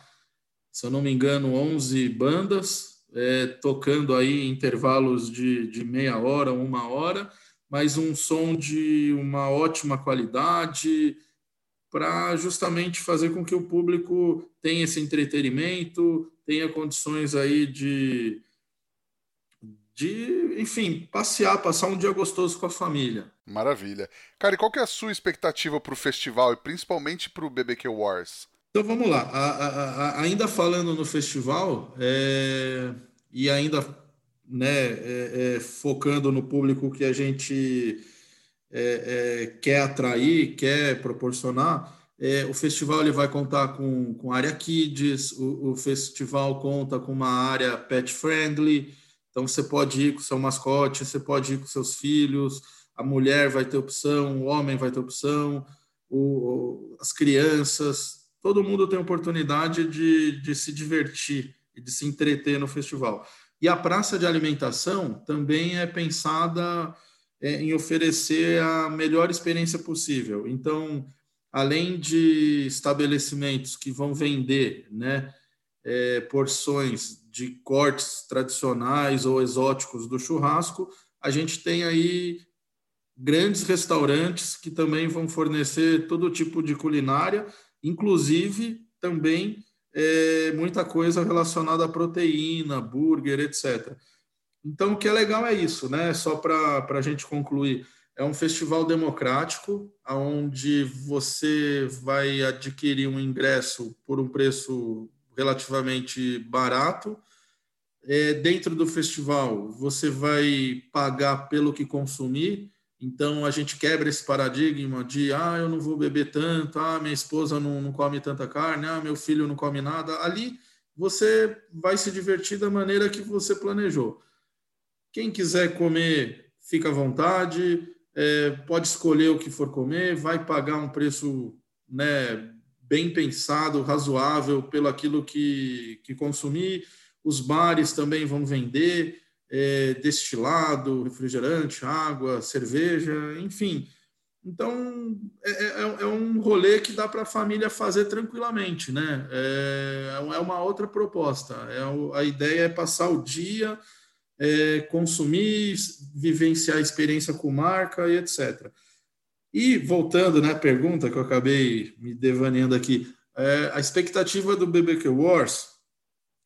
se eu não me engano, 11 bandas, é, tocando aí intervalos de, de meia hora, uma hora, mas um som de uma ótima qualidade para justamente fazer com que o público tenha esse entretenimento, tenha condições aí de, de, enfim, passear, passar um dia gostoso com a família. Maravilha. Cara, e qual que é a sua expectativa para o festival e principalmente para o BBQ Wars? Então vamos lá. A, a, a, ainda falando no festival, é, e ainda né, é, é, focando no público que a gente é, é, quer atrair, quer proporcionar, é, o festival ele vai contar com, com área kids, o, o, festival conta com uma área pet friendly, então você pode ir com seu mascote, você pode ir com seus filhos, a mulher vai ter opção, o homem vai ter opção, o, as crianças, todo mundo tem oportunidade de, de se divertir e de se entreter no festival. E a praça de alimentação também é pensada é, em oferecer a melhor experiência possível. Então, além de estabelecimentos que vão vender né, é, porções de cortes tradicionais ou exóticos do churrasco, a gente tem aí grandes restaurantes que também vão fornecer todo tipo de culinária, inclusive também é, muita coisa relacionada à proteína, burger, etc. Então, o que é legal é isso, né? Só para a gente concluir. É um festival democrático, onde você vai adquirir um ingresso por um preço relativamente barato. É, dentro do festival, você vai pagar pelo que consumir, então a gente quebra esse paradigma de ah, eu não vou beber tanto, ah, minha esposa não, não come tanta carne, ah, meu filho não come nada. Ali você vai se divertir da maneira que você planejou. Quem quiser comer, fica à vontade, é, pode escolher o que for comer, vai pagar um preço né, bem pensado, razoável pelo aquilo que, que consumir. Os bares também vão vender é, destilado, refrigerante, água, cerveja, enfim. Então, é, é, é um rolê que dá para a família fazer tranquilamente, né? É, é uma outra proposta. É, a ideia é passar o dia, é, consumir, vivenciar a experiência com marca e etc. E voltando na né, pergunta que eu acabei me devaneando aqui, é, a expectativa do BBQ Wars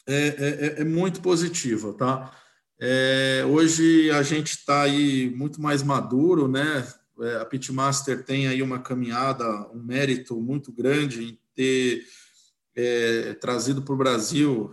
é, é, é muito positiva, tá? É, hoje a gente está aí muito mais maduro, né? É, a Pitmaster tem aí uma caminhada, um mérito muito grande em ter é, trazido para o Brasil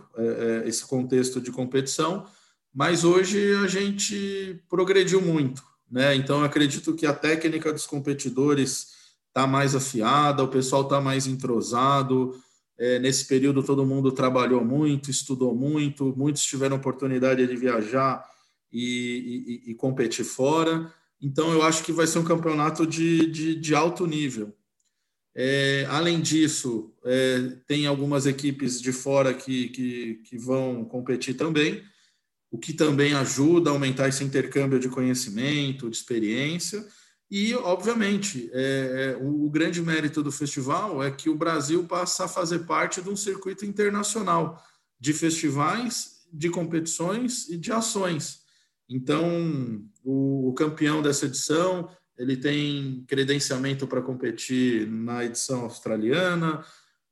esse contexto de competição, mas hoje a gente progrediu muito, né? Então, acredito que a técnica dos competidores está mais afiada, o pessoal está mais entrosado. É, nesse período, todo mundo trabalhou muito, estudou muito, muitos tiveram oportunidade de viajar e, e, e competir fora. Então, eu acho que vai ser um campeonato de, de, de alto nível. É, além disso, é, tem algumas equipes de fora que, que, que vão competir também o que também ajuda a aumentar esse intercâmbio de conhecimento, de experiência. E, obviamente, é, é, o, grande mérito do festival é que o Brasil passa a fazer parte de um circuito internacional de festivais, de competições e de ações. Então, o, o campeão dessa edição ele tem credenciamento para competir na edição australiana,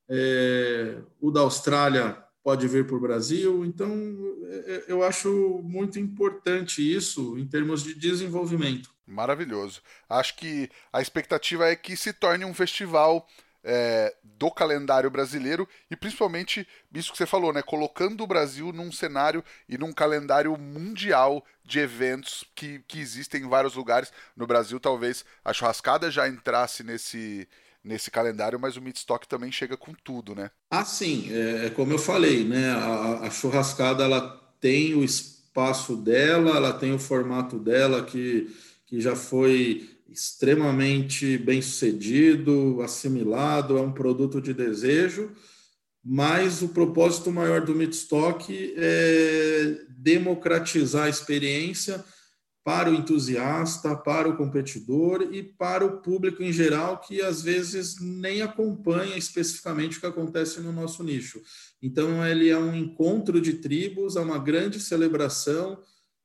é, o da Austrália pode vir para o Brasil. Então, é, é, eu acho muito importante isso em termos de desenvolvimento. Maravilhoso. Acho que a expectativa é que se torne um festival é, do calendário brasileiro e principalmente isso que você falou, né? Colocando o Brasil num cenário e num calendário mundial de eventos que, que existem em vários lugares. No Brasil, talvez a churrascada já entrasse nesse, nesse calendário, mas o Midstock também chega com tudo, né? Ah, sim, é, é como eu falei, né? A, a, churrascada ela tem o espaço dela, ela tem o formato dela que, que já foi extremamente bem sucedido, assimilado, é um produto de desejo, mas o propósito maior do Midstock é democratizar a experiência para o entusiasta, para o competidor e para o público em geral que às vezes nem acompanha especificamente o que acontece no nosso nicho. Então ele é um encontro de tribos, é uma grande celebração,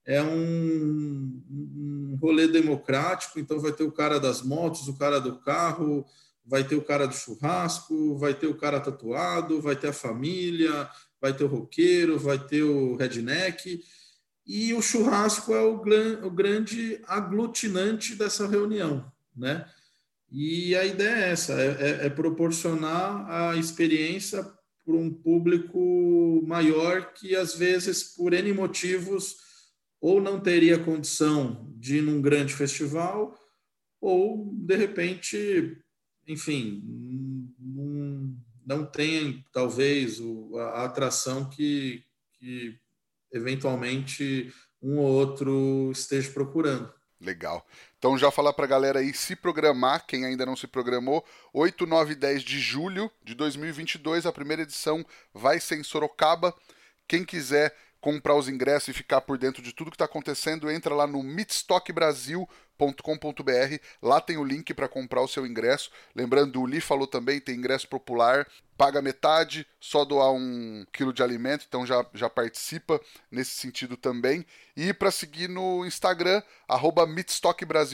é um, um rolê democrático. Então vai ter o cara das motos, o cara do carro, vai ter o cara do churrasco, vai ter o cara tatuado, vai ter a família, vai ter o roqueiro, vai ter o redneck e o churrasco é o, o grande aglutinante dessa reunião, né? E a ideia é essa, é, é, é proporcionar a experiência para um público maior que às vezes por N motivos ou não teria condição de ir num grande festival ou de repente, enfim, não, não tem talvez a atração que, que eventualmente um ou outro esteja procurando. Legal. Então já falar para a galera aí se programar, quem ainda não se programou, 8, 9 e 10 de julho de 2022, a primeira edição vai ser em Sorocaba. Quem quiser comprar os ingressos e ficar por dentro de tudo que está acontecendo, entra lá no mitstockbrasil.com.br. Lá tem o link para comprar o seu ingresso. Lembrando, o Li falou também, tem ingresso popular. Paga metade, só doar um quilo de alimento, então já, já participa nesse sentido também. E para seguir no Instagram, arroba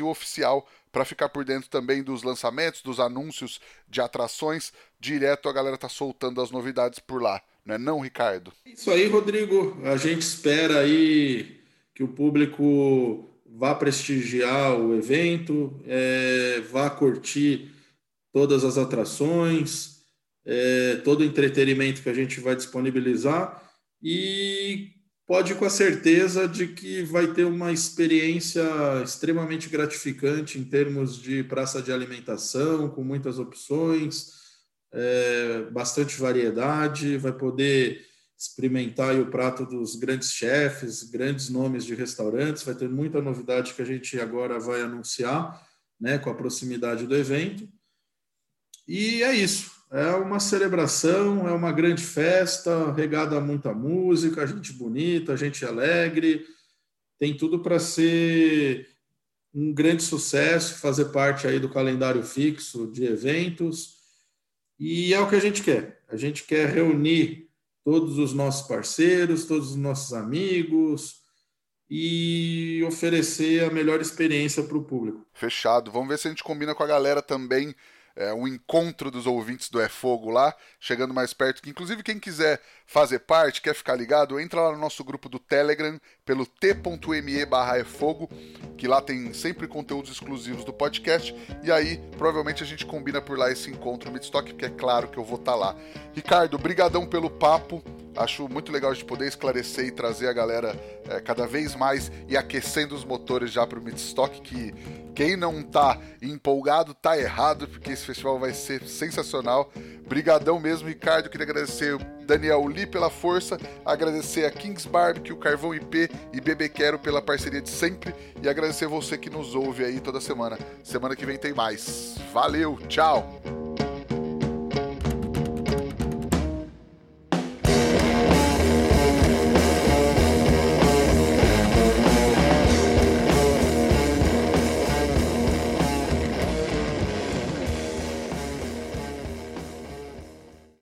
Oficial, para ficar por dentro também dos lançamentos, dos anúncios de atrações. Direto a galera tá soltando as novidades por lá. Não é não, Ricardo? Isso aí, Rodrigo. A gente espera aí que o público vá prestigiar o evento, é, vá curtir todas as atrações, é, todo o entretenimento que a gente vai disponibilizar e pode com a certeza de que vai ter uma experiência extremamente gratificante em termos de praça de alimentação, com muitas opções é, bastante variedade, vai poder experimentar o prato dos grandes chefes, grandes nomes de restaurantes, vai ter muita novidade que a gente agora vai anunciar, né, com a proximidade do evento. E é isso, é uma celebração, é uma grande festa, regada a muita música, gente bonita, gente alegre, tem tudo para ser um grande sucesso, fazer parte aí do calendário fixo de eventos. E é o que a gente quer. A gente quer reunir todos os nossos parceiros, todos os nossos amigos e oferecer a melhor experiência para o público. Fechado. Vamos ver se a gente combina com a galera também é, um encontro dos ouvintes do É Fogo lá, chegando mais perto. Que, inclusive, quem quiser fazer parte, quer ficar ligado, entra lá no nosso grupo do Telegram, pelo t.me barra é que lá tem sempre conteúdos exclusivos do podcast. E aí, provavelmente, a gente combina por lá esse encontro no Midstock, porque é claro que eu vou estar tá lá. Ricardo, brigadão pelo papo. Acho muito legal de poder esclarecer e trazer a galera é, cada vez mais e aquecendo os motores já para o Midstock, que quem não tá empolgado tá errado, porque esse festival vai ser sensacional. Brigadão mesmo, Ricardo. Queria agradecer Daniel Lee pela força, agradecer a Kings Barbecue, Carvão IP e Bebê Quero pela parceria de sempre e agradecer você que nos ouve aí toda semana. Semana que vem tem mais. Valeu, tchau!